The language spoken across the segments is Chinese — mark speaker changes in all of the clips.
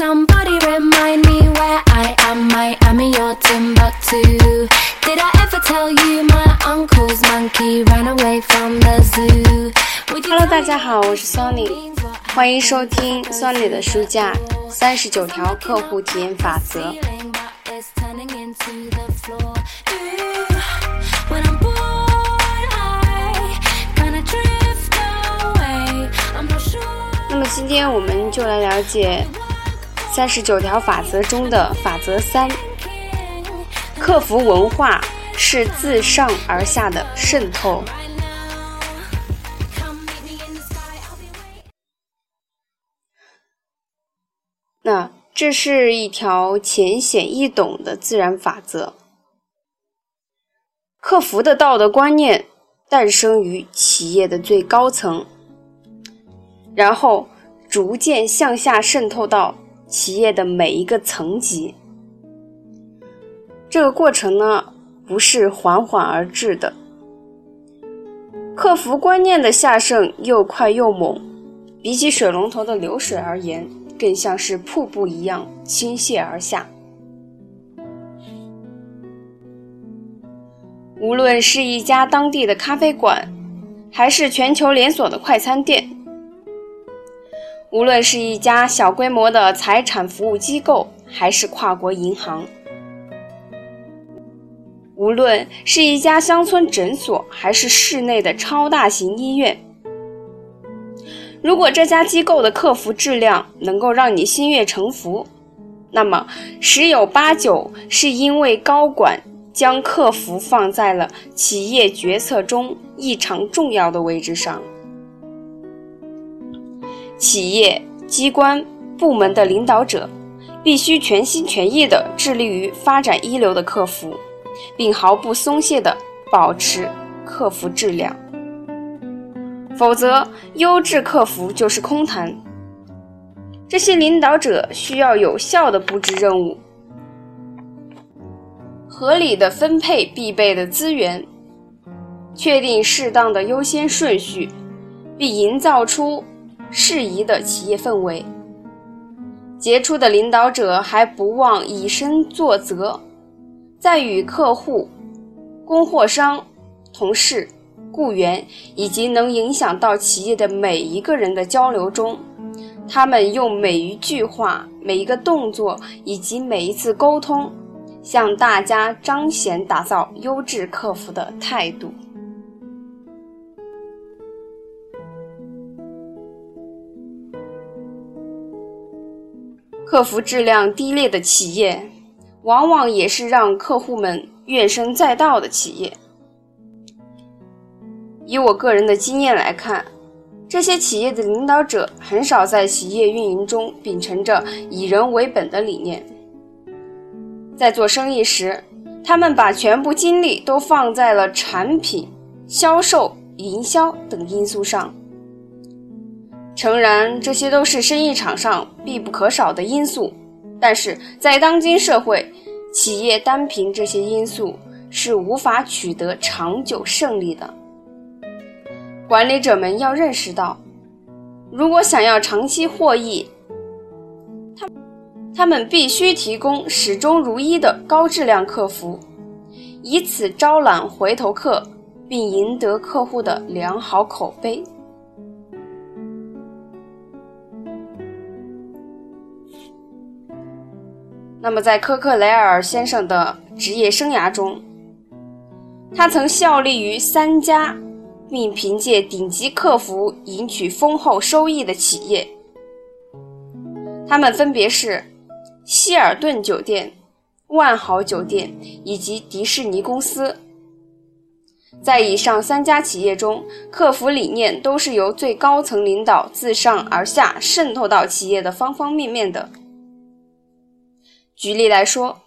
Speaker 1: Somebody remind me where I am. I am in your Timbuktu. Did I ever tell you my uncle's monkey ran away from the zoo? Hello，tell
Speaker 2: 大家好，我是
Speaker 1: what
Speaker 2: 欢迎收听 Sony 的书架三十九条客户体验法则。那么今天我们就来了解三十九条法则中的法则三：克服文化是自上而下的渗透。那这是一条浅显易懂的自然法则。克服的道德观念诞生于企业的最高层，然后逐渐向下渗透到企业的每一个层级。这个过程呢，不是缓缓而至的。客服观念的下渗又快又猛，比起水龙头的流水而言，更像是瀑布一样倾泻而下。无论是一家当地的咖啡馆，还是全球连锁的快餐店；无论是一家小规模的财产服务机构，还是跨国银行；无论是一家乡村诊所，还是市内的超大型医院。如果这家机构的客服质量能够让你心悦诚服，那么十有八九是因为高管将客服放在了企业决策中异常重要的位置上。企业、机关、部门的领导者必须全心全意地致力于发展一流的客服，并毫不松懈地保持客服质量。否则，优质客服就是空谈。这些领导者需要有效地布置任务，合理的分配必备的资源，确定适当的优先顺序，并营造出适宜的企业氛围。杰出的领导者还不忘以身作则，在与客户、供货商、同事。雇员以及能影响到企业的每一个人的交流中，他们用每一句话、每一个动作以及每一次沟通，向大家彰显打造优质客服的态度。客服质量低劣的企业，往往也是让客户们怨声载道的企业。以我个人的经验来看，这些企业的领导者很少在企业运营中秉承着以人为本的理念。在做生意时，他们把全部精力都放在了产品、销售、营销等因素上。诚然，这些都是生意场上必不可少的因素，但是在当今社会，企业单凭这些因素是无法取得长久胜利的。管理者们要认识到，如果想要长期获益，他他们必须提供始终如一的高质量客服，以此招揽回头客，并赢得客户的良好口碑。那么，在科克雷尔先生的职业生涯中，他曾效力于三家。并凭借顶级客服赢取丰厚收益的企业，他们分别是希尔顿酒店、万豪酒店以及迪士尼公司。在以上三家企业中，客服理念都是由最高层领导自上而下渗透到企业的方方面面的。举例来说，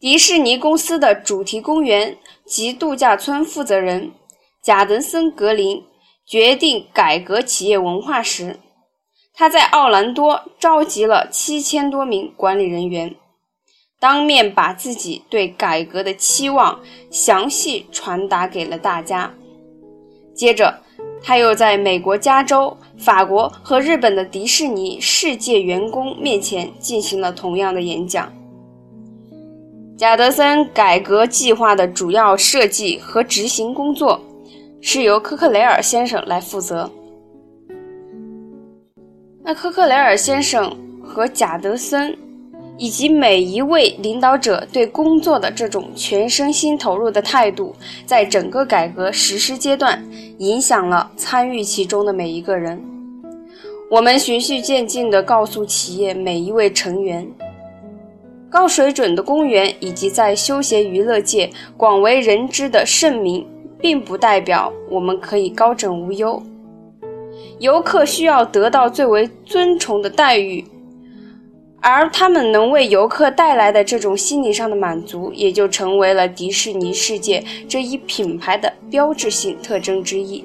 Speaker 2: 迪士尼公司的主题公园及度假村负责人。贾德森·格林决定改革企业文化时，他在奥兰多召集了七千多名管理人员，当面把自己对改革的期望详细传达给了大家。接着，他又在美国加州、法国和日本的迪士尼世界员工面前进行了同样的演讲。贾德森改革计划的主要设计和执行工作是由科克雷尔先生来负责。那科克雷尔先生和贾德森。以及每一位领导者对工作的这种全身心投入的态度，在整个改革实施阶段，影响了参与其中的每一个人。我们循序渐进地告诉企业每一位成员，高水准的公园以及在休闲娱乐界广为人知的盛名，并不代表我们可以高枕无忧。游客需要得到最为尊崇的待遇。而他们能为游客带来的这种心理上的满足，也就成为了迪士尼世界这一品牌的标志性特征之一。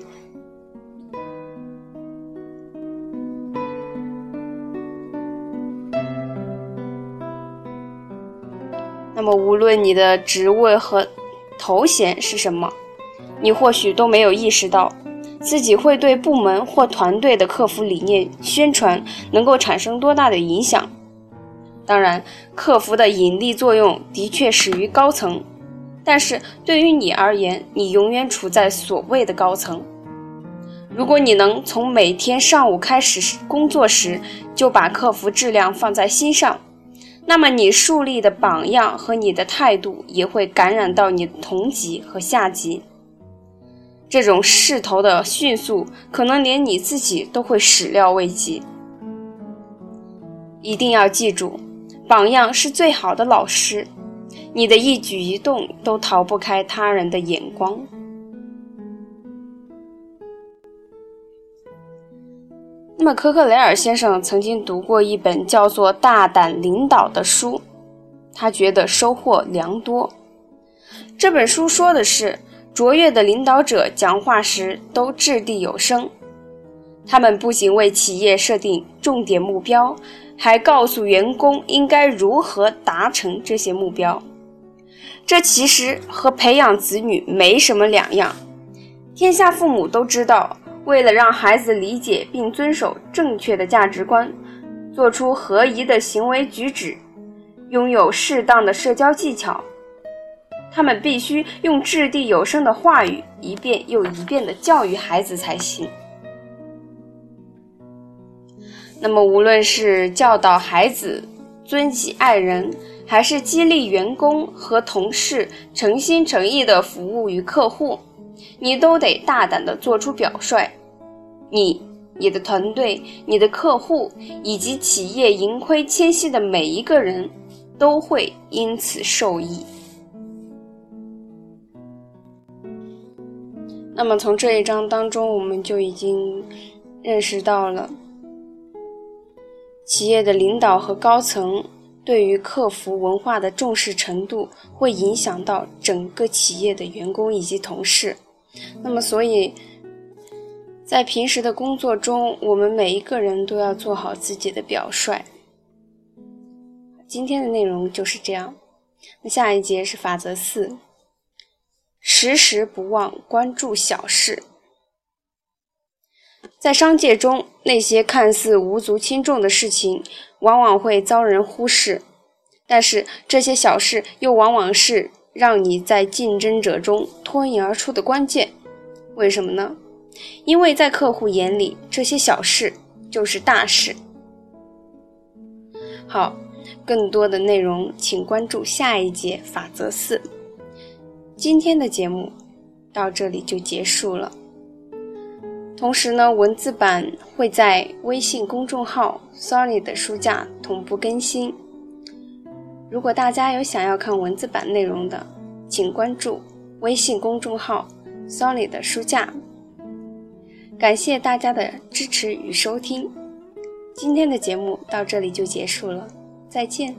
Speaker 2: 那么，无论你的职位和头衔是什么，你或许都没有意识到，自己会对部门或团队的客服理念宣传能够产生多大的影响。当然，客服的引力作用的确始于高层，但是对于你而言，你永远处在所谓的高层。如果你能从每天上午开始工作时就把客服质量放在心上，那么你树立的榜样和你的态度也会感染到你同级和下级。这种势头的迅速，可能连你自己都会始料未及。一定要记住。榜样是最好的老师，你的一举一动都逃不开他人的眼光。那么，科克雷尔先生曾经读过一本叫做《大胆领导》的书，他觉得收获良多。这本书说的是，卓越的领导者讲话时都掷地有声，他们不仅为企业设定重点目标。还告诉员工应该如何达成这些目标，这其实和培养子女没什么两样。天下父母都知道，为了让孩子理解并遵守正确的价值观，做出合宜的行为举止，拥有适当的社交技巧，他们必须用掷地有声的话语，一遍又一遍地教育孩子才行。那么，无论是教导孩子尊己爱人，还是激励员工和同事诚心诚意的服务于客户，你都得大胆的做出表率。你、你的团队、你的客户以及企业盈亏谦息的每一个人，都会因此受益。那么，从这一章当中，我们就已经认识到了。企业的领导和高层对于客服文化的重视程度，会影响到整个企业的员工以及同事。那么，所以在平时的工作中，我们每一个人都要做好自己的表率。今天的内容就是这样。那下一节是法则四：时时不忘关注小事。在商界中，那些看似无足轻重的事情，往往会遭人忽视；但是这些小事又往往是让你在竞争者中脱颖而出的关键。为什么呢？因为在客户眼里，这些小事就是大事。好，更多的内容请关注下一节法则四。今天的节目到这里就结束了。同时呢，文字版会在微信公众号 “Sony 的书架同步更新。如果大家有想要看文字版内容的，请关注微信公众号 “Sony 的书架。感谢大家的支持与收听，今天的节目到这里就结束了，再见。